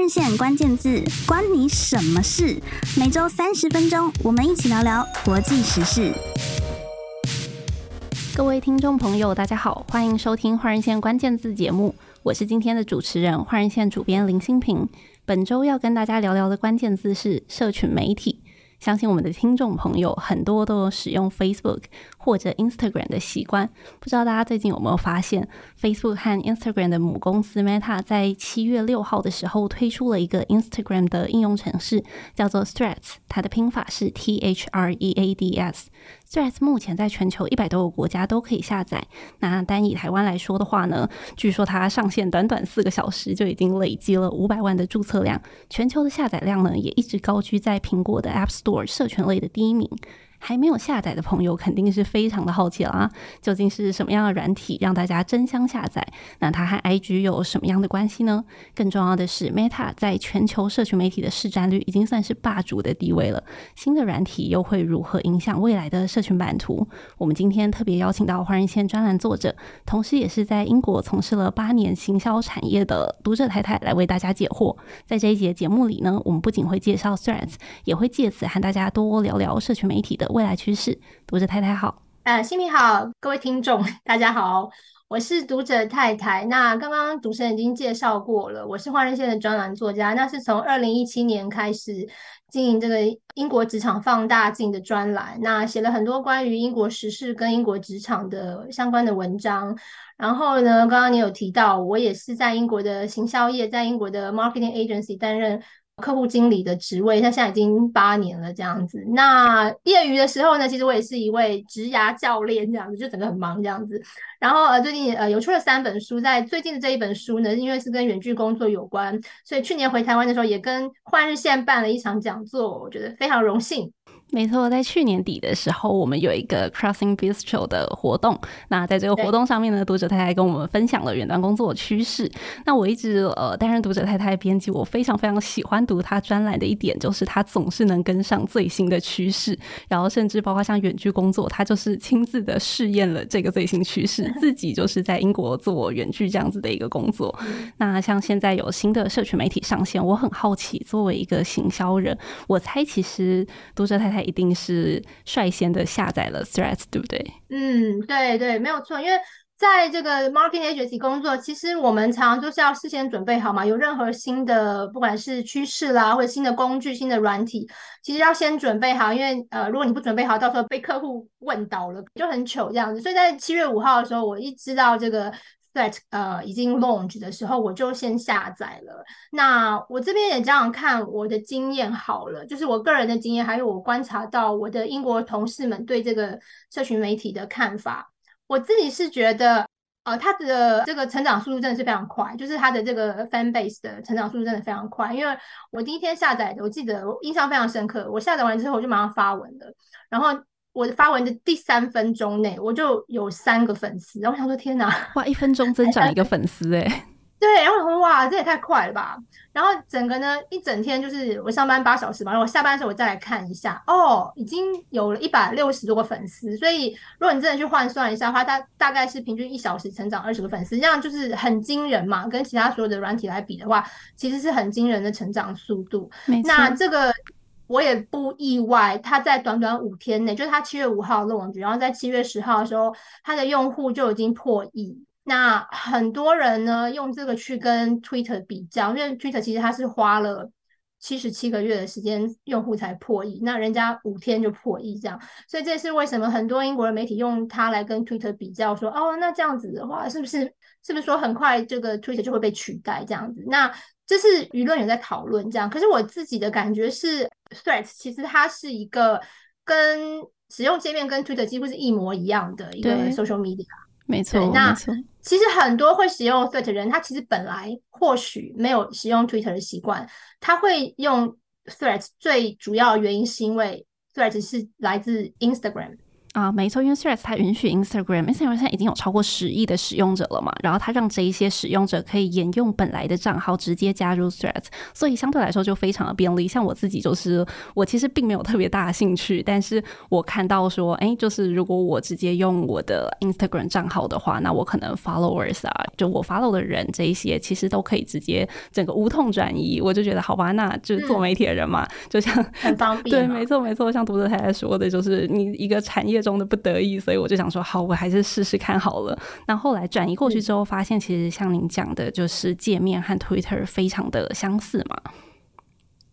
人线关键字，关你什么事？每周三十分钟，我们一起聊聊国际时事。各位听众朋友，大家好，欢迎收听换人线关键字节目，我是今天的主持人换人线主编林新平。本周要跟大家聊聊的关键字是社群媒体。相信我们的听众朋友很多都有使用 Facebook 或者 Instagram 的习惯，不知道大家最近有没有发现，Facebook 和 Instagram 的母公司 Meta 在七月六号的时候推出了一个 Instagram 的应用程式，叫做 Threads，它的拼法是 T H R E A D S。虽然是目前在全球一百多个国家都可以下载。那单以台湾来说的话呢，据说它上线短短四个小时就已经累积了五百万的注册量，全球的下载量呢也一直高居在苹果的 App Store 社群类的第一名。还没有下载的朋友肯定是非常的好奇了啊！究竟是什么样的软体让大家争相下载？那它和 IG 有什么样的关系呢？更重要的是，Meta 在全球社群媒体的市占率已经算是霸主的地位了。新的软体又会如何影响未来的社群版图？我们今天特别邀请到华人线专栏作者，同时也是在英国从事了八年行销产业的读者太太来为大家解惑。在这一节节目里呢，我们不仅会介绍 Threads，也会借此和大家多聊聊社群媒体的。未来趋势，读者太太好，呃，新平好，各位听众大家好，我是读者太太。那刚刚主持人已经介绍过了，我是换人线的专栏作家，那是从二零一七年开始经营这个英国职场放大镜的专栏，那写了很多关于英国时事跟英国职场的相关的文章。然后呢，刚刚你有提到，我也是在英国的行销业，在英国的 marketing agency 担任。客户经理的职位，他现在已经八年了，这样子。那业余的时候呢，其实我也是一位职涯教练，这样子，就整个很忙这样子。然后呃，最近呃有出了三本书，在最近的这一本书呢，因为是跟远距工作有关，所以去年回台湾的时候，也跟换日线办了一场讲座，我觉得非常荣幸。没错，在去年底的时候，我们有一个 Crossing Bistro 的活动。那在这个活动上面呢，读者太太跟我们分享了远端工作的趋势。那我一直呃担任读者太太编辑，我非常非常喜欢读他专栏的一点，就是他总是能跟上最新的趋势。然后甚至包括像远距工作，他就是亲自的试验了这个最新趋势，自己就是在英国做远距这样子的一个工作。那像现在有新的社群媒体上线，我很好奇，作为一个行销人，我猜其实读者太太。一定是率先的下载了 Threads，对不对？嗯，对对，没有错。因为在这个 marketing agency 工作，其实我们常常就是要事先准备好嘛。有任何新的，不管是趋势啦，或者新的工具、新的软体，其实要先准备好。因为呃，如果你不准备好，到时候被客户问倒了，就很糗这样子。所以在七月五号的时候，我一知道这个。在呃已经 launch 的时候，我就先下载了。那我这边也这样看，我的经验好了，就是我个人的经验，还有我观察到我的英国同事们对这个社群媒体的看法。我自己是觉得，呃，它的这个成长速度真的是非常快，就是它的这个 fan base 的成长速度真的非常快。因为我第一天下载的，我记得我印象非常深刻。我下载完之后，我就马上发文了，然后。我发文的第三分钟内，我就有三个粉丝，然后我想说天哪，哇，一分钟增长一个粉丝哎，对，然后我说哇，这也太快了吧！然后整个呢，一整天就是我上班八小时嘛，然后我下班的时候我再来看一下，哦，已经有了一百六十多个粉丝，所以如果你真的去换算一下的话，大大概是平均一小时成长二十个粉丝，这样就是很惊人嘛。跟其他所有的软体来比的话，其实是很惊人的成长速度。那这个。我也不意外，他在短短五天内，就是他七月五号 launch，然后在七月十号的时候，他的用户就已经破亿。那很多人呢，用这个去跟 Twitter 比较，因为 Twitter 其实他是花了七十七个月的时间，用户才破亿，那人家五天就破亿这样，所以这是为什么很多英国的媒体用它来跟 Twitter 比较，说哦，那这样子的话，是不是是不是说很快这个 Twitter 就会被取代这样子？那这是舆论有在讨论这样，可是我自己的感觉是，Threads 其实它是一个跟使用界面跟 Twitter 几乎是一模一样的一个 social media。没错，那。其实很多会使用 Threads 的人，他其实本来或许没有使用 Twitter 的习惯，他会用 Threads 最主要的原因是因为 Threads 是来自 Instagram。啊、呃，没错，因为 Threads 它允许 Instagram，Instagram 现在已经有超过十亿的使用者了嘛，然后它让这一些使用者可以沿用本来的账号直接加入 Threads，所以相对来说就非常的便利。像我自己就是，我其实并没有特别大的兴趣，但是我看到说，哎，就是如果我直接用我的 Instagram 账号的话，那我可能 followers 啊，就我 follow 的人这一些，其实都可以直接整个无痛转移。我就觉得好吧，那就是做媒体的人嘛，嗯、就像 很方便。对，没错没错，像读者太太说的，就是你一个产业。中的不得已，所以我就想说，好，我还是试试看好了。那后来转移过去之后，发现其实像您讲的，就是界面和 Twitter 非常的相似嘛。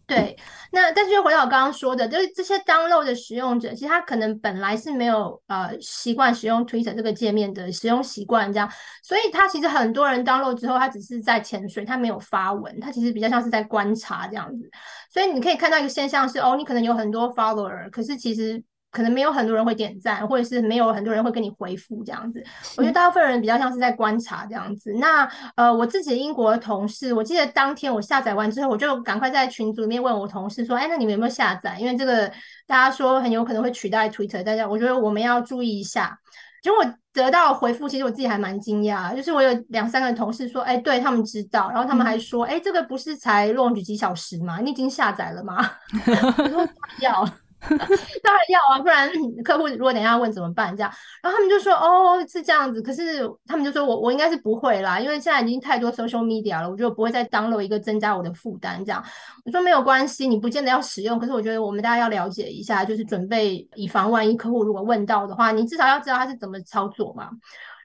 对，那但是又回到我刚刚说的，就是这些 download 的使用者，其实他可能本来是没有呃习惯使用 Twitter 这个界面的使用习惯，这样，所以他其实很多人 download 之后，他只是在潜水，他没有发文，他其实比较像是在观察这样子。所以你可以看到一个现象是，哦，你可能有很多 follower，可是其实。可能没有很多人会点赞，或者是没有很多人会跟你回复这样子。我觉得大部分人比较像是在观察这样子。那呃，我自己英国的同事，我记得当天我下载完之后，我就赶快在群组里面问我同事说：“哎，那你们有没有下载？因为这个大家说很有可能会取代 Twitter，大家我觉得我们要注意一下。”结果得到回复，其实我自己还蛮惊讶，就是我有两三个同事说：“哎，对他们知道。”然后他们还说：“哎，这个不是才 launch 几小时吗？你已经下载了吗？” 我说：“要。” 当然要啊，不然客户如果等一下问怎么办？这样，然后他们就说哦，是这样子，可是他们就说我我应该是不会啦，因为现在已经太多 social media 了，我觉得不会再 download 一个增加我的负担。这样，我说没有关系，你不见得要使用，可是我觉得我们大家要了解一下，就是准备以防万一客户如果问到的话，你至少要知道他是怎么操作嘛。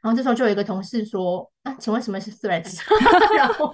然后这时候就有一个同事说啊，请问什么是 Threads？然后。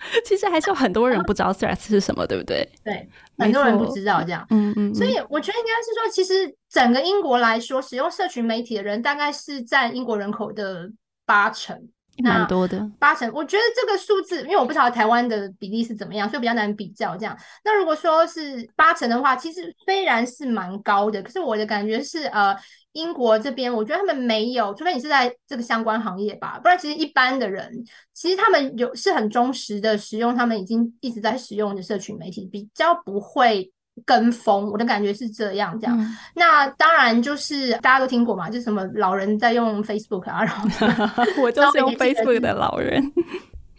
其实还是有很多人不知道 Threads 是什么，对不对？对，很多人不知道这样。嗯嗯。所以我觉得应该是说，其实整个英国来说，使用社群媒体的人大概是占英国人口的八成，蛮多的。八成，我觉得这个数字，因为我不知道台湾的比例是怎么样，所以比较难比较这样。那如果说是八成的话，其实虽然是蛮高的，可是我的感觉是呃。英国这边，我觉得他们没有，除非你是在这个相关行业吧，不然其实一般的人，其实他们有是很忠实的使用他们已经一直在使用的社群媒体，比较不会跟风。我的感觉是这样，这样。嗯、那当然就是大家都听过嘛，就是什么老人在用 Facebook 啊，然后 我就是用 Facebook 的老人。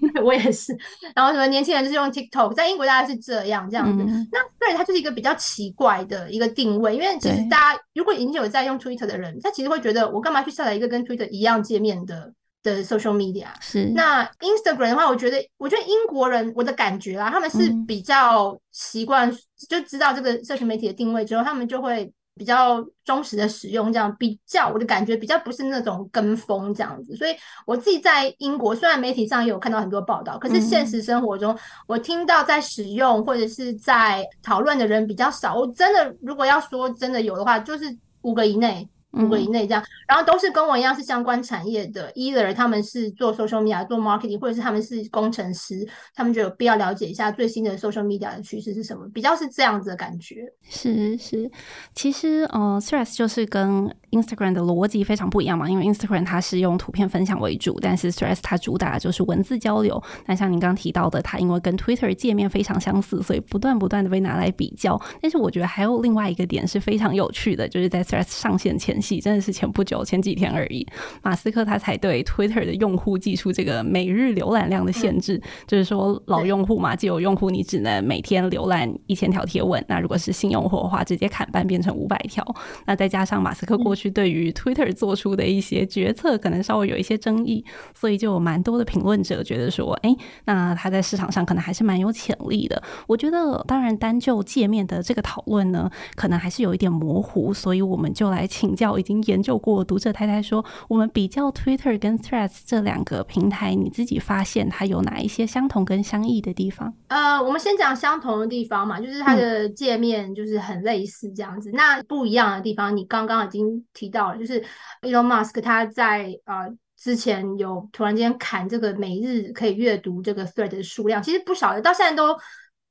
我也是，然后什么年轻人就是用 TikTok，在英国大概是这样这样子。嗯、那对它就是一个比较奇怪的一个定位，因为其实大家如果已经有在用 Twitter 的人，他其实会觉得我干嘛去下载一个跟 Twitter 一样界面的的 social media？是。那 Instagram 的话，我觉得我觉得英国人我的感觉啊，他们是比较习惯、嗯、就知道这个社群媒体的定位之后，他们就会。比较忠实的使用，这样比较我的感觉比较不是那种跟风这样子，所以我自己在英国，虽然媒体上也有看到很多报道，可是现实生活中我听到在使用或者是在讨论的人比较少。我真的如果要说真的有的话，就是五个以内。五个以内这样，然后都是跟我一样是相关产业的，either 他们是做 social media 做 marketing，或者是他们是工程师，他们就有必要了解一下最新的 social media 的趋势是什么，比较是这样子的感觉。是是，其实呃，Threads 就是跟 Instagram 的逻辑非常不一样嘛，因为 Instagram 它是用图片分享为主，但是 Threads 它主打的就是文字交流。那像您刚刚提到的，它因为跟 Twitter 界面非常相似，所以不断不断的被拿来比较。但是我觉得还有另外一个点是非常有趣的，就是在 Threads 上线前。真的是前不久，前几天而已。马斯克他才对 Twitter 的用户寄出这个每日浏览量的限制，嗯、就是说老用户嘛，既有用户你只能每天浏览一千条贴文。那如果是新用户的话，直接砍半变成五百条。那再加上马斯克过去对于 Twitter 做出的一些决策，可能稍微有一些争议，所以就有蛮多的评论者觉得说，哎、欸，那他在市场上可能还是蛮有潜力的。我觉得，当然单就界面的这个讨论呢，可能还是有一点模糊，所以我们就来请教。已经研究过，读者太太说，我们比较 Twitter 跟 Threads 这两个平台，你自己发现它有哪一些相同跟相异的地方？呃，我们先讲相同的地方嘛，就是它的界面就是很类似这样子。嗯、那不一样的地方，你刚刚已经提到了，就是 Elon Musk 他在呃之前有突然间砍这个每日可以阅读这个 Thread 的数量，其实不少的，到现在都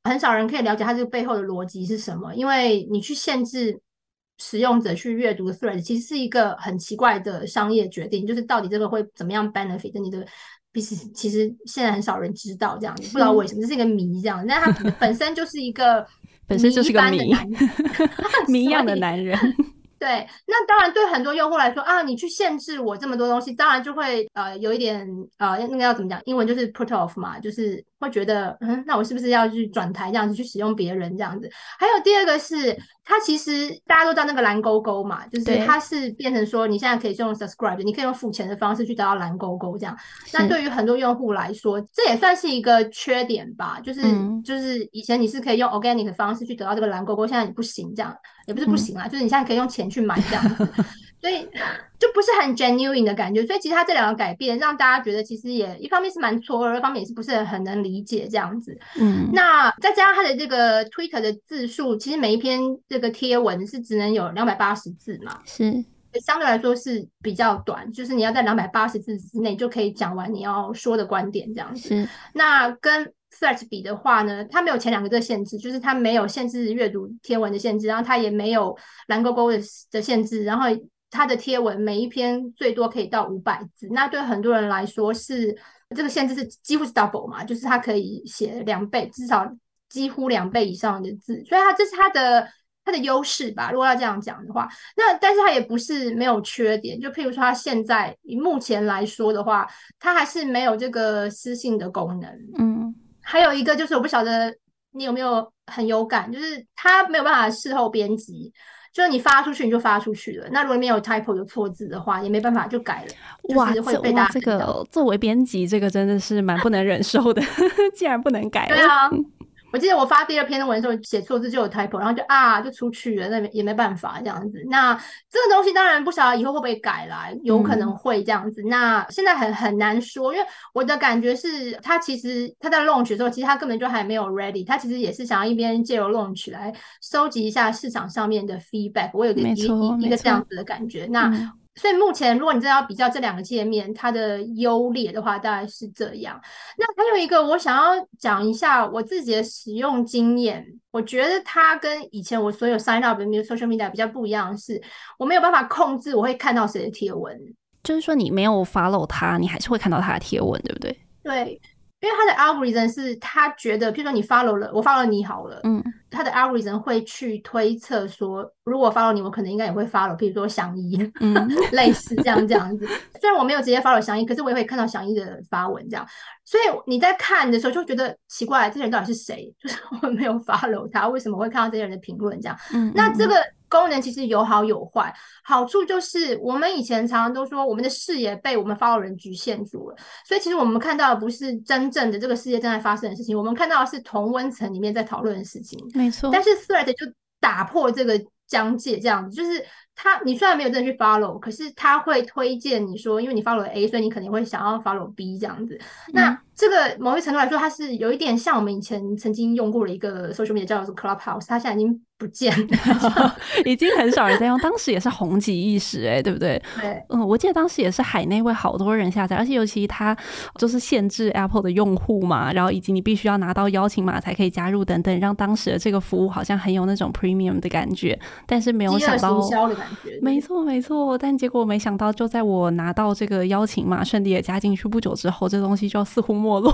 很少人可以了解它这个背后的逻辑是什么，因为你去限制。使用者去阅读 Threads 其实是一个很奇怪的商业决定，就是到底这个会怎么样 benefit 你的 business？其实现在很少人知道这样子，不知道为什么这是一个谜这样。但它本身就是一个 本身就是个谜，谜一样的男人。对，那当然对很多用户来说啊，你去限制我这么多东西，当然就会呃有一点呃那个要怎么讲？英文就是 put off 嘛，就是会觉得嗯，那我是不是要去转台这样子去使用别人这样子？还有第二个是，它其实大家都知道那个蓝勾勾嘛，就是它是变成说你现在可以用 subscribe，你可以用付钱的方式去得到蓝勾勾这样。那对于很多用户来说，这也算是一个缺点吧，就是、嗯、就是以前你是可以用 organic 的方式去得到这个蓝勾勾，现在你不行这样，也不是不行啊，嗯、就是你现在可以用钱。去买这样子，所以就不是很 genuine 的感觉。所以其实他这两个改变，让大家觉得其实也一方面是蛮错愕，一方面也是不是很能理解这样子。嗯，那再加上他的这个 Twitter 的字数，其实每一篇这个贴文是只能有两百八十字嘛，是相对来说是比较短，就是你要在两百八十字之内就可以讲完你要说的观点这样子。是，那跟 Threads 比的话呢，它没有前两个的限制，就是它没有限制阅读贴文的限制，然后它也没有蓝勾勾的的限制，然后它的贴文每一篇最多可以到五百字，那对很多人来说是这个限制是几乎是 double 嘛，就是它可以写两倍，至少几乎两倍以上的字，所以它这是它的它的优势吧。如果要这样讲的话，那但是它也不是没有缺点，就譬如说它现在以目前来说的话，它还是没有这个私信的功能，嗯。还有一个就是，我不晓得你有没有很有感，就是它没有办法事后编辑，就是你发出去你就发出去了。那如果里面有 typo 有错字的话，也没办法就改了。哇，就是会被大家这个作为编辑，这个真的是蛮不能忍受的。既然不能改了，对啊。我记得我发第二篇的文的时候写错字就有 typo，然后就啊就出去了，那也没办法这样子。那这个东西当然不晓得以后会不会改啦，有可能会这样子。嗯、那现在很很难说，因为我的感觉是，他其实他在 launch 的时候，其实他根本就还没有 ready，他其实也是想要一边借由 launch 来收集一下市场上面的 feedback。我有个一一个这样子的感觉。那。嗯所以目前，如果你真的要比较这两个界面它的优劣的话，大概是这样。那还有一个，我想要讲一下我自己的使用经验。我觉得它跟以前我所有 sign up 的 social media 比较不一样的是，我没有办法控制我会看到谁的贴文。就是说，你没有 follow 他，你还是会看到他的贴文，对不对？对。因为他的 algorithm 是他觉得，譬如说你 follow 了，我 follow 你好了，嗯，他的 algorithm 会去推测说，如果 follow 你，我可能应该也会 follow，譬如说祥一，嗯，类似这样这样子。虽然我没有直接 follow 祥一，可是我也会看到祥一的发文这样。所以你在看的时候就觉得奇怪，这些人到底是谁？就是我没有 follow 他，为什么会看到这些人的评论这样？嗯，那这个。功能其实有好有坏，好处就是我们以前常常都说，我们的视野被我们 follow 人局限住了，所以其实我们看到的不是真正的这个世界正在发生的事情，我们看到的是同温层里面在讨论的事情。没错，但是 Thread 就打破这个疆界，这样子就是他，你虽然没有真的去 follow，可是他会推荐你说，因为你 follow 了 A，所以你肯定会想要 follow B 这样子。嗯、那这个某一程度来说，它是有一点像我们以前曾经用过的一个 social media 叫做 Clubhouse，它现在已经。不见了，已经很少人在用。当时也是红极一时，哎，对不对？对，嗯，我记得当时也是海内外好多人下载，而且尤其它就是限制 Apple 的用户嘛，然后以及你必须要拿到邀请码才可以加入等等，让当时的这个服务好像很有那种 premium 的感觉。但是没有想到，没错没错，但结果没想到，就在我拿到这个邀请码顺利也加进去不久之后，这东西就似乎没落。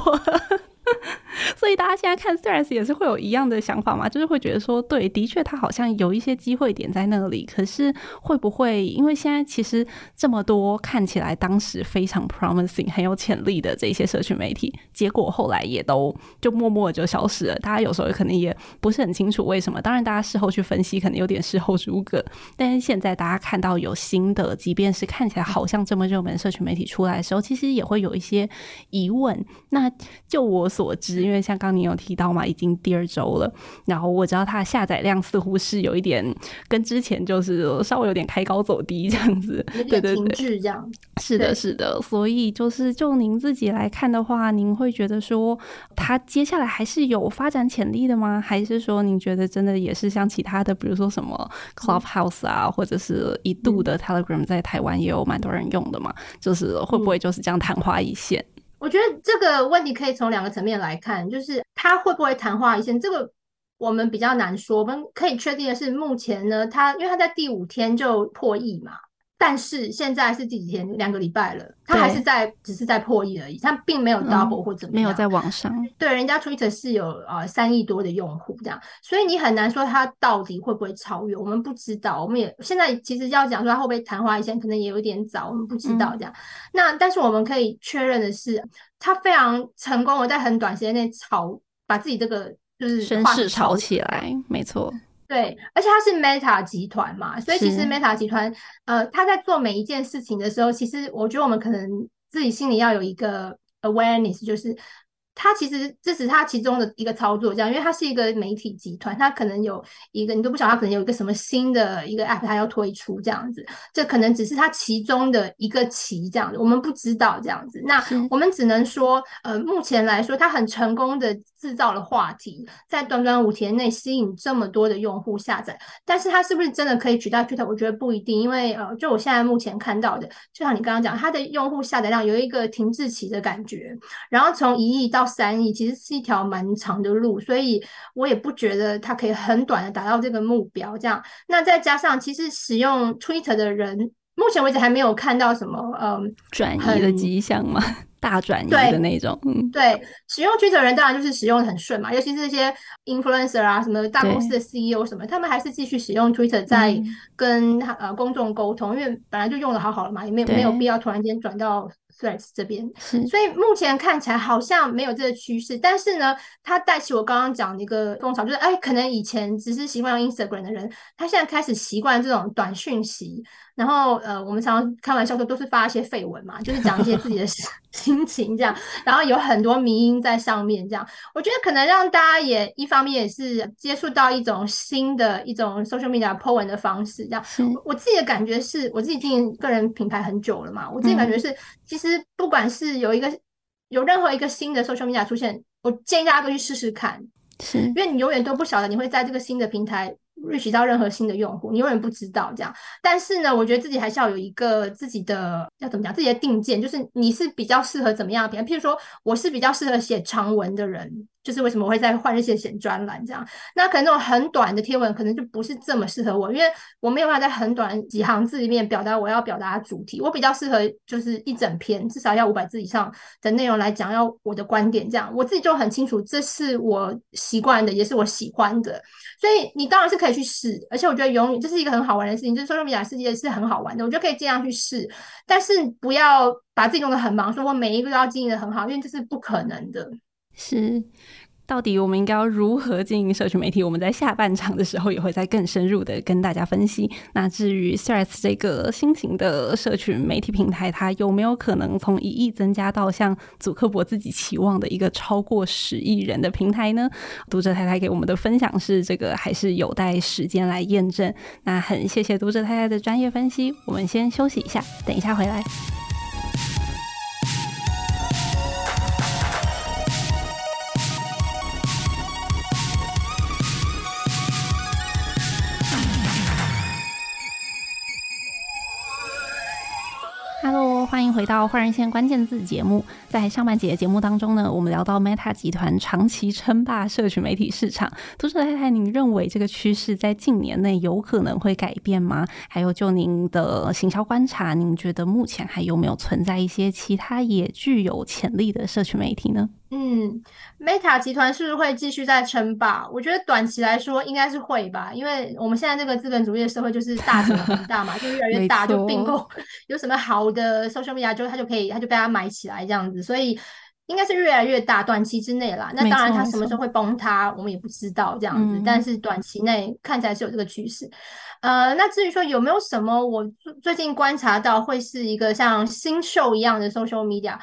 所以大家现在看 Threads 也是会有一样的想法嘛，就是会觉得说，对，的确它好像有一些机会点在那里，可是会不会因为现在其实这么多看起来当时非常 promising 很有潜力的这些社群媒体，结果后来也都就默默就消失了。大家有时候可能也不是很清楚为什么，当然大家事后去分析，可能有点事后诸葛。但是现在大家看到有新的，即便是看起来好像这么热门社群媒体出来的时候，其实也会有一些疑问。那就我所知，因为像刚刚你有提到嘛，已经第二周了，然后我知道它的下载量似乎是有一点跟之前就是稍微有点开高走低这样子，对对对，这样。是的，是的，所以就是就您自己来看的话，您会觉得说它接下来还是有发展潜力的吗？还是说您觉得真的也是像其他的，比如说什么 Clubhouse 啊，嗯、或者是一度的 Telegram 在台湾也有蛮多人用的嘛？就是会不会就是这样昙花一现？嗯我觉得这个问题可以从两个层面来看，就是他会不会昙花一现，这个我们比较难说。我们可以确定的是，目前呢，他因为他在第五天就破亿嘛，但是现在是第几天？两个礼拜了，它还是在只是在破亿而已，它并没有 double 或怎么样，没有在网上。对，人家 Twitter 是有呃三亿多的用户这样，所以你很难说它到底会不会超越，我们不知道。我们也现在其实要讲说它会不会昙花一现，可能也有点早，我们不知道这样。嗯、那但是我们可以确认的是，它非常成功我在很短时间内炒，把自己这个就是声势炒起来，没错。对，而且它是 Meta 集团嘛，所以其实 Meta 集团，呃，他在做每一件事情的时候，其实我觉得我们可能自己心里要有一个 awareness，就是。它其实这是它其中的一个操作，这样，因为它是一个媒体集团，它可能有一个你都不晓得，它可能有一个什么新的一个 app，它要推出这样子，这可能只是它其中的一个棋这样子，我们不知道这样子。那我们只能说，呃，目前来说，它很成功的制造了话题，在短短五天内吸引这么多的用户下载，但是它是不是真的可以取代 Twitter？我觉得不一定，因为呃，就我现在目前看到的，就像你刚刚讲，它的用户下载量有一个停滞期的感觉，然后从一亿到三亿其实是一条蛮长的路，所以我也不觉得它可以很短的达到这个目标。这样，那再加上其实使用 Twitter 的人，目前为止还没有看到什么嗯转移的迹象嘛，大转移的那种。嗯，对，使用 Twitter 的人当然就是使用的很顺嘛，尤其是这些 influencer 啊，什么大公司的 CEO 什么，他们还是继续使用 Twitter 在跟、嗯、呃公众沟通，因为本来就用的好好了嘛，也没有没有必要突然间转到。Threads 这边，所以目前看起来好像没有这个趋势，但是呢，它带起我刚刚讲的一个风潮，就是哎，可能以前只是习惯用 Instagram 的人，他现在开始习惯这种短讯息。然后呃，我们常常开玩笑说，都是发一些绯闻嘛，就是讲一些自己的 心情这样。然后有很多迷音在上面这样，我觉得可能让大家也一方面也是接触到一种新的一种 social media po 文的方式这样。我，我自己的感觉是，我自己经营个人品牌很久了嘛，我自己感觉是，其实不管是有一个有任何一个新的 social media 出现，我建议大家都去试试看，是因为你永远都不晓得你会在这个新的平台。Reach 到任何新的用户，你永远不知道这样。但是呢，我觉得自己还是要有一个自己的要怎么讲，自己的定见，就是你是比较适合怎么样的平台。譬如说，我是比较适合写长文的人。就是为什么我会在换日线写专栏这样，那可能那种很短的贴文可能就不是这么适合我，因为我没有办法在很短几行字里面表达我要表达的主题，我比较适合就是一整篇至少要五百字以上的内容来讲，要我的观点这样，我自己就很清楚这是我习惯的，也是我喜欢的，所以你当然是可以去试，而且我觉得永远这是一个很好玩的事情，就是 social media 世界是很好玩的，我觉得可以这样去试，但是不要把自己弄得很忙，说我每一个都要经营得很好，因为这是不可能的。是，到底我们应该要如何经营社群媒体？我们在下半场的时候也会再更深入的跟大家分析。那至于 Threads 这个新型的社群媒体平台，它有没有可能从一亿增加到像祖克伯自己期望的一个超过十亿人的平台呢？读者太太给我们的分享是，这个还是有待时间来验证。那很谢谢读者太太的专业分析。我们先休息一下，等一下回来。欢迎回到换人线关键字节目。在上半节节目当中呢，我们聊到 Meta 集团长期称霸社群媒体市场。读者太太，您认为这个趋势在近年内有可能会改变吗？还有，就您的行销观察，您觉得目前还有没有存在一些其他也具有潜力的社群媒体呢？嗯，Meta 集团是不是会继续在称霸？我觉得短期来说应该是会吧，因为我们现在这个资本主义的社会就是大大嘛，就越来越大，就并购有什么好的 social media，就它就可以，它就被它买起来这样子，所以应该是越来越大，短期之内啦。那当然，它什么时候会崩塌，我们也不知道这样子，但是短期内看起来是有这个趋势。呃，那至于说有没有什么我最近观察到会是一个像新秀一样的 social media？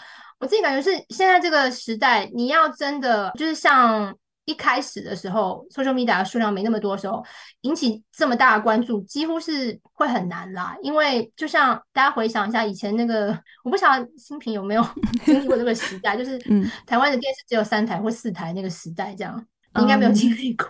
我自己感觉是，现在这个时代，你要真的就是像一开始的时候，social media 的数量没那么多的时候，引起这么大的关注，几乎是会很难啦。因为就像大家回想一下以前那个，我不晓得新平有没有 经历过这个时代，就是台湾的电视只有三台或四台那个时代，这样应该没有经历过。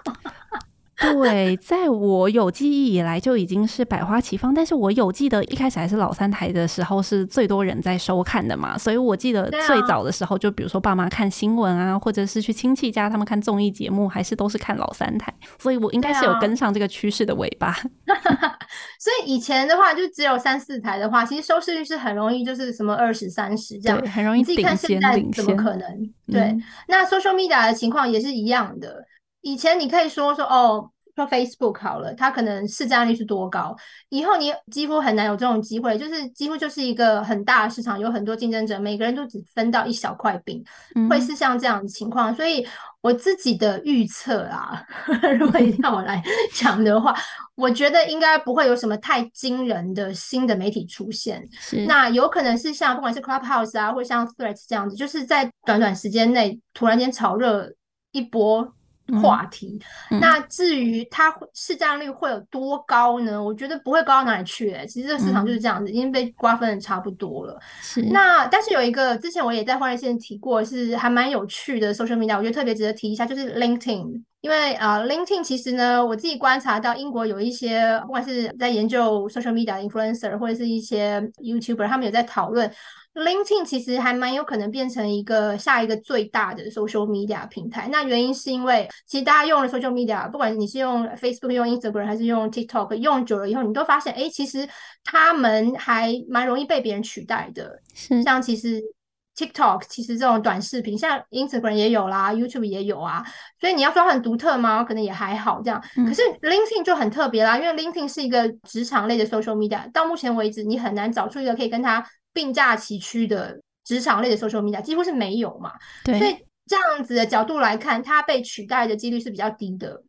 对，在我有记忆以来就已经是百花齐放，但是我有记得一开始还是老三台的时候是最多人在收看的嘛，所以我记得最早的时候，就比如说爸妈看新闻啊，或者是去亲戚家他们看综艺节目，还是都是看老三台，所以我应该是有跟上这个趋势的尾巴。所以以前的话就只有三四台的话，其实收视率是很容易就是什么二十三十这样，很容易你自己看现在怎么可能？对，嗯、那 social media 的情况也是一样的。以前你可以说说哦，说 Facebook 好了，它可能市占率是多高，以后你几乎很难有这种机会，就是几乎就是一个很大的市场，有很多竞争者，每个人都只分到一小块饼，嗯、会是像这样的情况。所以我自己的预测啊，如果让我来 讲的话，我觉得应该不会有什么太惊人的新的媒体出现。那有可能是像不管是 Clubhouse 啊，或像 Threads 这样子，就是在短短时间内突然间炒热一波。话题，那至于它市占率会有多高呢？我觉得不会高到哪里去、欸。其实这个市场就是这样子，嗯、已经被瓜分的差不多了。是。那但是有一个之前我也在花热线提过，是还蛮有趣的 social media，我觉得特别值得提一下，就是 LinkedIn。因为啊、呃、LinkedIn 其实呢，我自己观察到英国有一些不管是在研究 social media influencer 或者是一些 YouTuber，他们有在讨论。LinkedIn 其实还蛮有可能变成一个下一个最大的 social media 平台。那原因是因为，其实大家用了 social media，不管你是用 Facebook、用 Instagram 还是用 TikTok，用久了以后，你都发现，哎，其实他们还蛮容易被别人取代的。是，像其实 TikTok，其实这种短视频，像 Instagram 也有啦，YouTube 也有啊。所以你要说很独特吗？可能也还好这样。嗯、可是 LinkedIn 就很特别啦，因为 LinkedIn 是一个职场类的 social media，到目前为止，你很难找出一个可以跟它。并驾齐驱的职场类的 social media 几乎是没有嘛，对，所以这样子的角度来看，它被取代的几率是比较低的。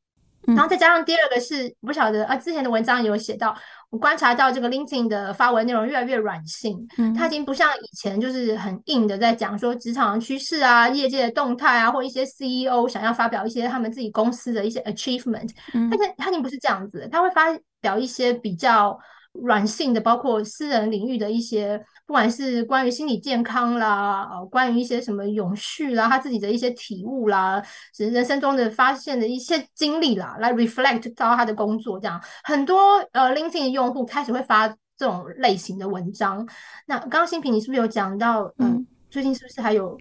嗯、然后再加上第二个是，我不晓得啊，之前的文章有写到，我观察到这个 LinkedIn 的发文内容越来越软性，嗯，它已经不像以前就是很硬的在讲说职场的趋势啊、业界的动态啊，或一些 CEO 想要发表一些他们自己公司的一些 achievement，嗯，它它已经不是这样子，它会发表一些比较软性的，包括私人领域的一些。不管是关于心理健康啦，呃，关于一些什么永续啦，他自己的一些体悟啦，人人生中的发现的一些经历啦，来 reflect 到他的工作，这样很多呃 LinkedIn 的用户开始会发这种类型的文章。那刚刚新平你是不是有讲到，呃、嗯，最近是不是还有？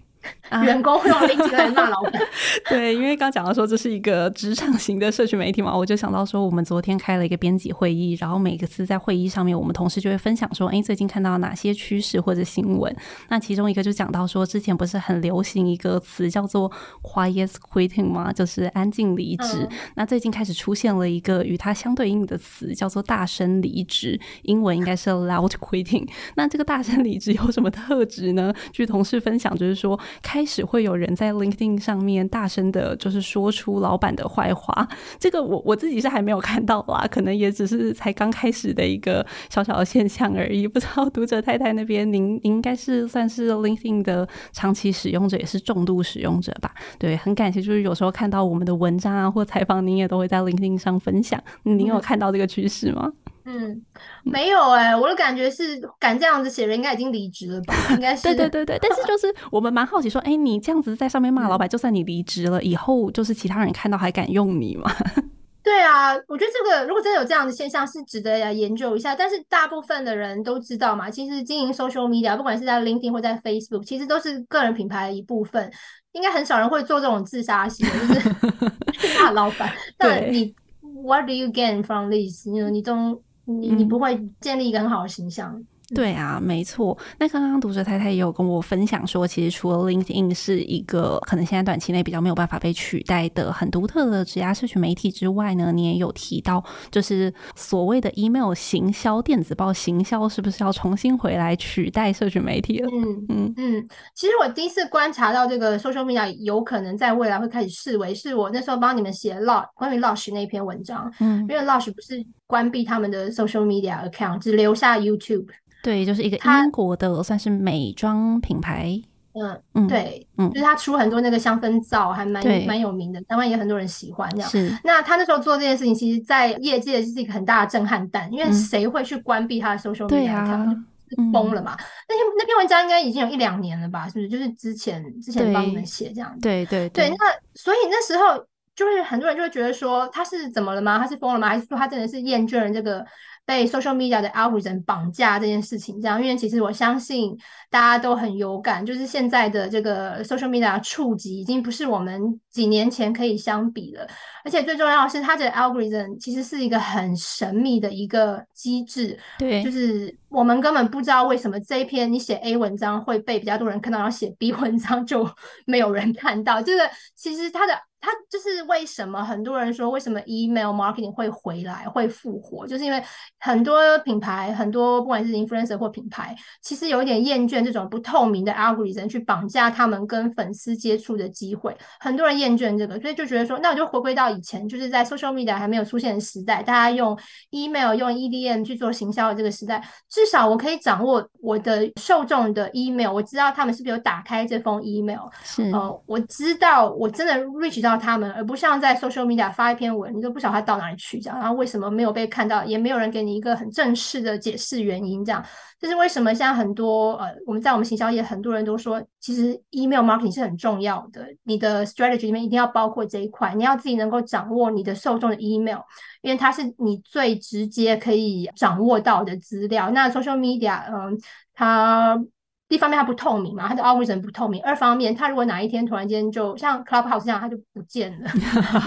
员工会用 LinkedIn 来骂老板，对，因为刚讲到说这是一个职场型的社群媒体嘛，我就想到说，我们昨天开了一个编辑会议，然后每个次在会议上面，我们同事就会分享说，哎，最近看到哪些趋势或者新闻。那其中一个就讲到说，之前不是很流行一个词叫做 “quiet quitting” 吗？就是安静离职。嗯、那最近开始出现了一个与它相对应的词，叫做大声离职，英文应该是 loud quitting。那这个大声离职有什么特质呢？据同事分享，就是说。开始会有人在 LinkedIn 上面大声的，就是说出老板的坏话。这个我我自己是还没有看到啦，可能也只是才刚开始的一个小小的现象而已。不知道读者太太那边，您您应该是算是 LinkedIn 的长期使用者，也是重度使用者吧？对，很感谢，就是有时候看到我们的文章啊或采访，您也都会在 LinkedIn 上分享。您有看到这个趋势吗？嗯嗯，没有哎、欸，我的感觉是敢这样子写人应该已经离职了吧？应该是对对对对，但是就是 我们蛮好奇说，哎、欸，你这样子在上面骂老板，就算你离职了以后，就是其他人看到还敢用你吗？对啊，我觉得这个如果真的有这样的现象，是值得来研究一下。但是大部分的人都知道嘛，其实经营 social media，不管是在 LinkedIn 或在 Facebook，其实都是个人品牌的一部分。应该很少人会做这种自杀型，就是 骂老板。但你 What do you gain from this？你你都。你你不会建立一个很好的形象。对啊，没错。那刚刚读者太太也有跟我分享说，其实除了 LinkedIn 是一个可能现在短期内比较没有办法被取代的很独特的职涯社群媒体之外呢，你也有提到，就是所谓的 email 行销、电子报行销，是不是要重新回来取代社群媒体了？嗯嗯嗯。其实我第一次观察到这个 social media 有可能在未来会开始视为，是我那时候帮你们写 Lush 关于 Lush 那篇文章。嗯，因为 Lush 不是关闭他们的 social media account，只留下 YouTube。对，就是一个英国的算是美妆品牌。嗯嗯，对，嗯，就是他出很多那个香氛皂，还蛮蛮有名的，台湾也很多人喜欢这样。是，那他那时候做这件事情，其实，在业界是一个很大的震撼弹，因为谁会去关闭他的 social media 疯了嘛。那篇那篇文章应该已经有一两年了吧？是不是？就是之前之前帮你们写这样子。对对对，对。那所以那时候就是很多人就会觉得说他是怎么了吗？他是疯了吗？还是说他真的是厌倦了这个？被 social media 的 algorithm 绑架这件事情，这样，因为其实我相信大家都很有感，就是现在的这个 social media 触及已经不是我们几年前可以相比了，而且最重要的是，它的 algorithm 其实是一个很神秘的一个机制，对，就是我们根本不知道为什么这一篇你写 A 文章会被比较多人看到，然后写 B 文章就 没有人看到，这个其实它的。它就是为什么很多人说为什么 email marketing 会回来会复活，就是因为很多品牌，很多不管是 influencer 或品牌，其实有一点厌倦这种不透明的 algorithm 去绑架他们跟粉丝接触的机会，很多人厌倦这个，所以就觉得说，那我就回归到以前，就是在 social media 还没有出现的时代，大家用 email 用 EDM 去做行销的这个时代，至少我可以掌握我的受众的 email，我知道他们是不是有打开这封 email，是，呃，我知道我真的 reach 到。他们，而不像在 social media 发一篇文，你都不晓得他到哪里去，这样，然后为什么没有被看到，也没有人给你一个很正式的解释原因，这样，这是为什么？现在很多呃，我们在我们行销业，很多人都说，其实 email marketing 是很重要的，你的 strategy 里面一定要包括这一块，你要自己能够掌握你的受众的 email，因为它是你最直接可以掌握到的资料。那 social media，嗯、它。一方面它不透明嘛，它的 algorithm 不透明；二方面，它如果哪一天突然间就像 Clubhouse 这样，它就不见了，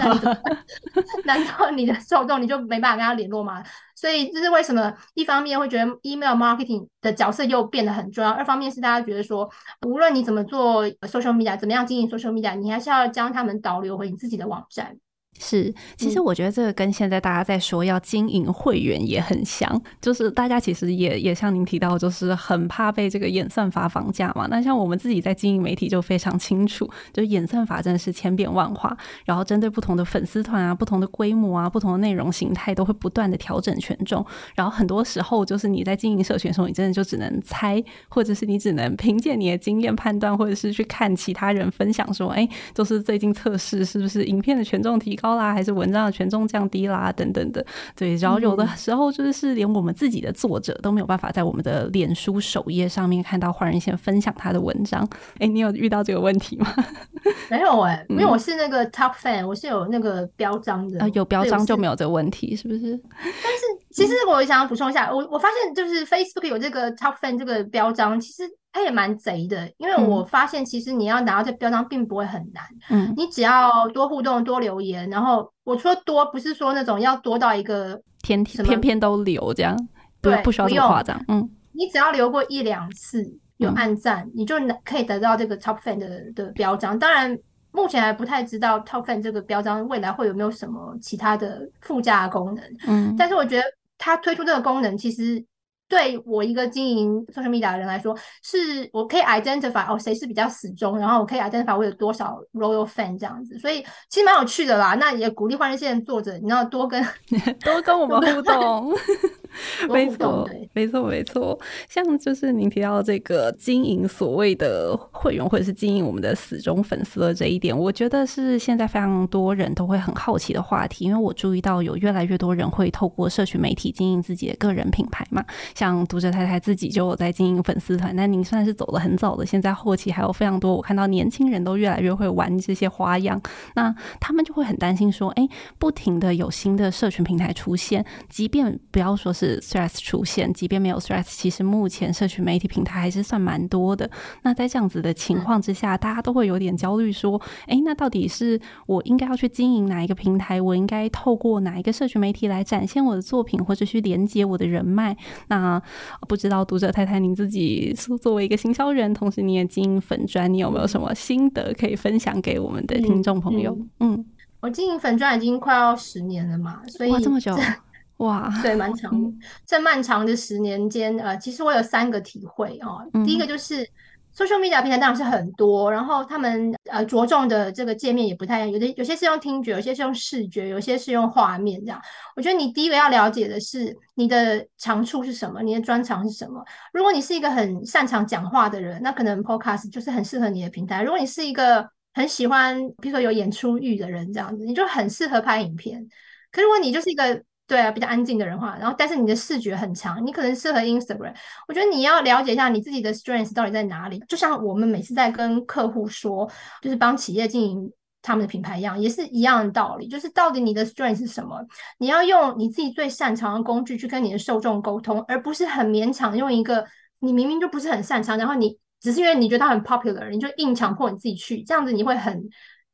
难道你的受众你就没办法跟他联络吗？所以这是为什么一方面会觉得 email marketing 的角色又变得很重要；二方面是大家觉得说，无论你怎么做 social media，怎么样经营 social media，你还是要将他们导流回你自己的网站。是，其实我觉得这个跟现在大家在说要经营会员也很像，嗯、就是大家其实也也像您提到，就是很怕被这个演算法绑架嘛。那像我们自己在经营媒体就非常清楚，就演算法真的是千变万化，然后针对不同的粉丝团啊、不同的规模啊、不同的内容形态，都会不断的调整权重。然后很多时候就是你在经营社群的时候，你真的就只能猜，或者是你只能凭借你的经验判断，或者是去看其他人分享说，哎，就是最近测试是不是影片的权重提高。高啦，还是文章的权重降低啦，等等的，对，然后有的时候就是连我们自己的作者都没有办法在我们的脸书首页上面看到换人先分享他的文章。哎，你有遇到这个问题吗？没有哎、欸，因为我是那个 top fan，、嗯、我是有那个标章的，啊、有标章就没有这个问题，是不是？但是其实我想要补充一下，我我发现就是 Facebook 有这个 top fan 这个标章，其实。它也蛮贼的，因为我发现其实你要拿到这标章并不会很难，嗯，你只要多互动、多留言，然后我说多不是说那种要多到一个天天偏偏都留这样，对，不需要这么夸张，嗯，你只要留过一两次有暗赞，嗯，你就能可以得到这个 Top Fan 的的标章。当然，目前还不太知道 Top Fan 这个标章未来会有没有什么其他的附加功能，嗯，但是我觉得它推出这个功能其实。对我一个经营 social media 的人来说，是我可以 identify 哦，谁是比较死忠，然后我可以 identify 我有多少 royal fan 这样子，所以其实蛮有趣的啦。那也鼓励换日线作者，你要多跟 多跟我们互动。没错，没错，没错。像就是您提到这个经营所谓的会员，或者是经营我们的死忠粉丝的这一点，我觉得是现在非常多人都会很好奇的话题。因为我注意到有越来越多人会透过社群媒体经营自己的个人品牌嘛。像读者太太自己就有在经营粉丝团，但您算是走得很早的，现在后期还有非常多，我看到年轻人都越来越会玩这些花样，那他们就会很担心说，哎，不停的有新的社群平台出现，即便不要说是 Threads 出现，即便没有 Threads，其实目前社群媒体平台还是算蛮多的。那在这样子的情况之下，大家都会有点焦虑，说，哎，那到底是我应该要去经营哪一个平台？我应该透过哪一个社群媒体来展现我的作品，或者去连接我的人脉？那啊，不知道读者太太，您自己作为一个行销人，同时你也经营粉砖，你有没有什么心得可以分享给我们的听众朋友？嗯，嗯，我经营粉砖已经快要十年了嘛，所以哇，这么久，哇，对，蛮长的。这漫长的十年间，呃，其实我有三个体会哦。第一个就是。social media 平台当然是很多，然后他们呃着重的这个界面也不太一样，有的有些是用听觉，有些是用视觉，有些是用画面这样。我觉得你第一个要了解的是你的长处是什么，你的专长是什么。如果你是一个很擅长讲话的人，那可能 podcast 就是很适合你的平台。如果你是一个很喜欢，比如说有演出欲的人这样子，你就很适合拍影片。可如果你就是一个对啊，比较安静的人话，然后但是你的视觉很强，你可能适合 Instagram。我觉得你要了解一下你自己的 strength 到底在哪里。就像我们每次在跟客户说，就是帮企业经营他们的品牌一样，也是一样的道理，就是到底你的 strength 是什么？你要用你自己最擅长的工具去跟你的受众沟通，而不是很勉强用一个你明明就不是很擅长，然后你只是因为你觉得它很 popular，你就硬强迫你自己去，这样子你会很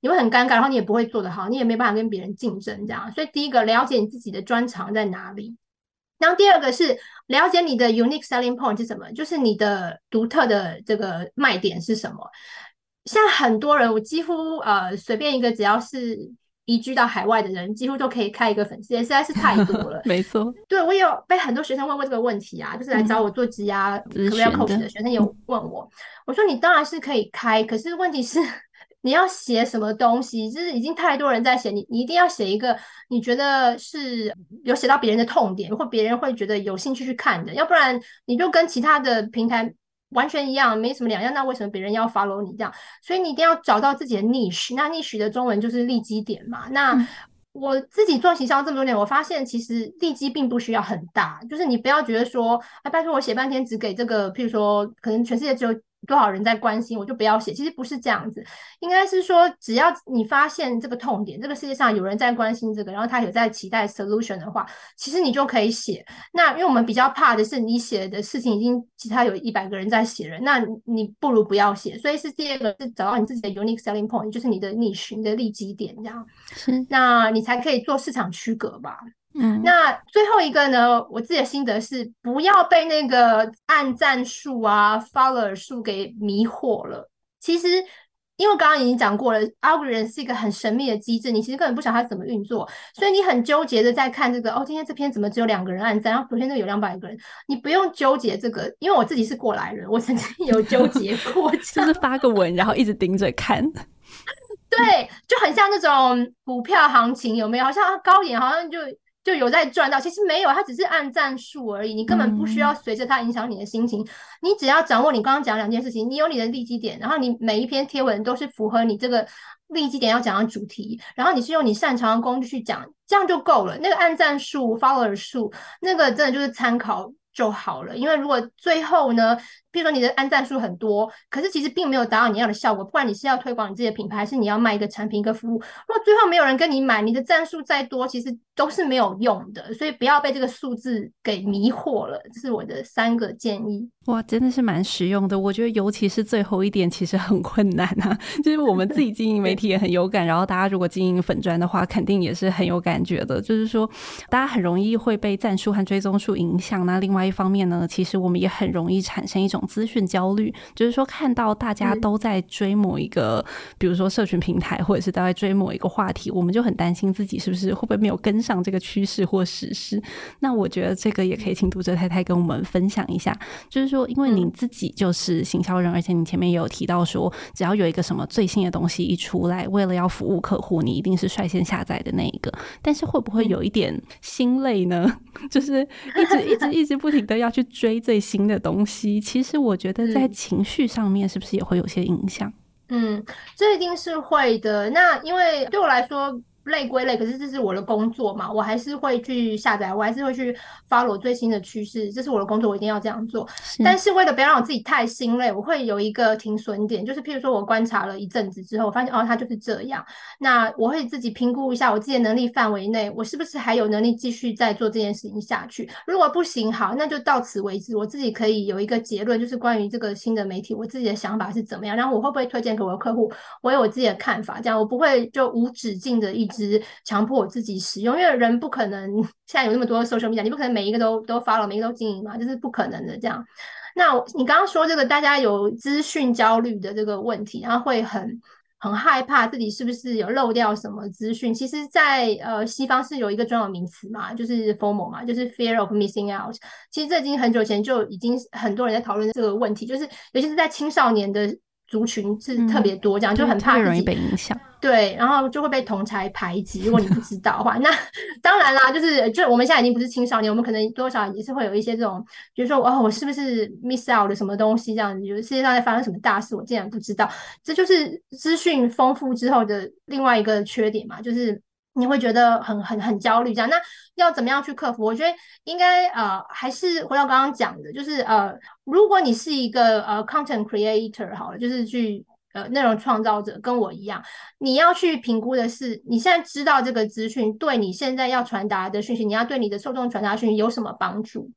你会很尴尬，然后你也不会做得好，你也没办法跟别人竞争这样。所以第一个了解你自己的专长在哪里，然后第二个是了解你的 unique selling point 是什么，就是你的独特的这个卖点是什么。像很多人，我几乎呃随便一个只要是移居到海外的人，几乎都可以开一个粉丝，实在是太多了。没错，对，我也有被很多学生问过这个问题啊，就是来找我做职涯 career coach 的学生也有问我，我说你当然是可以开，可是问题是你要写什么东西？就是已经太多人在写，你你一定要写一个你觉得是有写到别人的痛点，或别人会觉得有兴趣去看的，要不然你就跟其他的平台。完全一样，没什么两样。那为什么别人要 follow 你这样？所以你一定要找到自己的 niche。那 niche 的中文就是利基点嘛。那我自己做行销这么多年，我发现其实利基并不需要很大，就是你不要觉得说，哎，拜托我写半天只给这个，譬如说，可能全世界只有。多少人在关心，我就不要写。其实不是这样子，应该是说，只要你发现这个痛点，这个世界上有人在关心这个，然后他有在期待 solution 的话，其实你就可以写。那因为我们比较怕的是，你写的事情已经其他有一百个人在写了，那你不如不要写。所以是第二个是找到你自己的 unique selling point，就是你的 niche 你的利基点，这样，是，那你才可以做市场区隔吧。嗯，那最后一个呢？我自己的心得是，不要被那个按赞数啊、follower 数给迷惑了。其实，因为刚刚已经讲过了，algorithm 是一个很神秘的机制，你其实根本不晓得它怎么运作，所以你很纠结的在看这个。哦，今天这篇怎么只有两个人按赞？然后昨天那个有两百个人，你不用纠结这个，因为我自己是过来人，我曾经有纠结过，就是发个文，然后一直盯着看。对，就很像那种股票行情，有没有？好像高点，好像就。就有在赚到，其实没有，它只是按赞数而已，你根本不需要随着它影响你的心情，嗯、你只要掌握你刚刚讲两件事情，你有你的利基点，然后你每一篇贴文都是符合你这个利基点要讲的主题，然后你是用你擅长的工具去讲，这样就够了。那个按赞数、follower 数，那个真的就是参考就好了，因为如果最后呢，比如说你的按赞数很多，可是其实并没有达到你要的效果。不管你是要推广你自己的品牌，还是你要卖一个产品、一个服务，如果最后没有人跟你买，你的赞数再多，其实都是没有用的。所以不要被这个数字给迷惑了。这是我的三个建议。哇，真的是蛮实用的。我觉得尤其是最后一点，其实很困难啊。就是我们自己经营媒体也很有感，然后大家如果经营粉砖的话，肯定也是很有感觉的。就是说，大家很容易会被赞数和追踪数影响。那另外一方面呢，其实我们也很容易产生一种资讯焦虑，就是说看到大家都在追某一个，比如说社群平台，或者是都在追某一个话题，我们就很担心自己是不是会不会没有跟上这个趋势或时事。那我觉得这个也可以请读者太太跟我们分享一下，就是说，因为你自己就是行销人，而且你前面也有提到说，只要有一个什么最新的东西一出来，为了要服务客户，你一定是率先下载的那一个。但是会不会有一点心累呢？就是一直一直一直不停的要去追最新的东西，其实我觉得在情绪上面是不是也会有些影响？嗯，这一定是会的。那因为对我来说。累归累，可是这是我的工作嘛，我还是会去下载，我还是会去 follow 最新的趋势，这是我的工作，我一定要这样做。是。但是为了不要让我自己太心累，我会有一个停损点，就是譬如说我观察了一阵子之后，我发现哦，它就是这样，那我会自己评估一下我自己的能力范围内，我是不是还有能力继续再做这件事情下去？如果不行，好，那就到此为止，我自己可以有一个结论，就是关于这个新的媒体，我自己的想法是怎么样，然后我会不会推荐给我的客户，我有我自己的看法，这样我不会就无止境的一直强迫我自己使用，因为人不可能现在有那么多 social media，你不可能每一个都都 follow，每一个都经营嘛，这是不可能的。这样，那你刚刚说这个大家有资讯焦虑的这个问题，然后会很很害怕自己是不是有漏掉什么资讯？其实在，呃西方是有一个专有名词嘛，就是 FOMO 嘛，就是 Fear of Missing Out。其实这已经很久前就已经很多人在讨论这个问题，就是尤其是在青少年的。族群是特别多，这样、嗯、就很怕自己容易被影响。对，然后就会被同才排挤。如果你不知道的话，那当然啦，就是就我们现在已经不是青少年，我们可能多少也是会有一些这种，比如说哦，我是不是 miss out 了什么东西？这样子，就是世界上在发生什么大事，我竟然不知道。这就是资讯丰富之后的另外一个缺点嘛，就是。你会觉得很很很焦虑，这样，那要怎么样去克服？我觉得应该呃，还是回到刚刚讲的，就是呃，如果你是一个呃 content creator 好了，就是去呃内容创造者跟我一样，你要去评估的是，你现在知道这个资讯对你现在要传达的讯息，你要对你的受众传达讯息有什么帮助？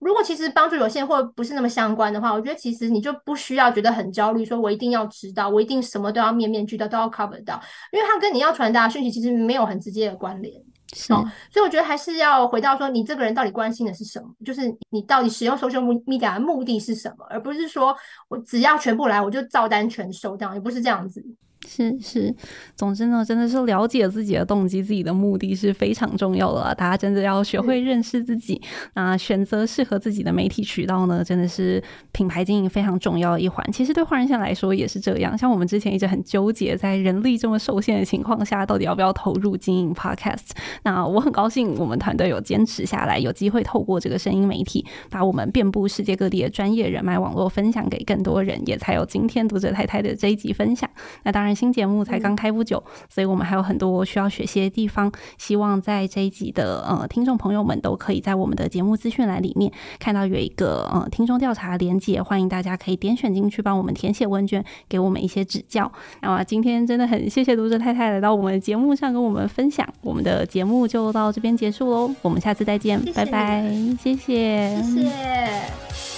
如果其实帮助有限或不是那么相关的话，我觉得其实你就不需要觉得很焦虑，说我一定要知道，我一定什么都要面面俱到，都要 cover 到，因为它跟你要传达的讯息其实没有很直接的关联。是、哦，所以我觉得还是要回到说，你这个人到底关心的是什么？就是你到底使用 social media 的目的是什么，而不是说我只要全部来我就照单全收，这样也不是这样子。是是，总之呢，真的是了解自己的动机、自己的目的是非常重要的。大家真的要学会认识自己，那选择适合自己的媒体渠道呢，真的是品牌经营非常重要的一环。其实对换人线来说也是这样。像我们之前一直很纠结，在人力这么受限的情况下，到底要不要投入经营 Podcast？那我很高兴，我们团队有坚持下来，有机会透过这个声音媒体，把我们遍布世界各地的专业人脉网络分享给更多人，也才有今天读者太太的这一集分享。那当然。新节目才刚开不久，所以我们还有很多需要学习的地方。希望在这一集的呃听众朋友们都可以在我们的节目资讯栏里面看到有一个呃听众调查连接，欢迎大家可以点选进去，帮我们填写问卷，给我们一些指教。那么今天真的很谢谢读者太太来到我们的节目上跟我们分享，我们的节目就到这边结束喽，我们下次再见，谢谢拜拜，谢谢，谢谢。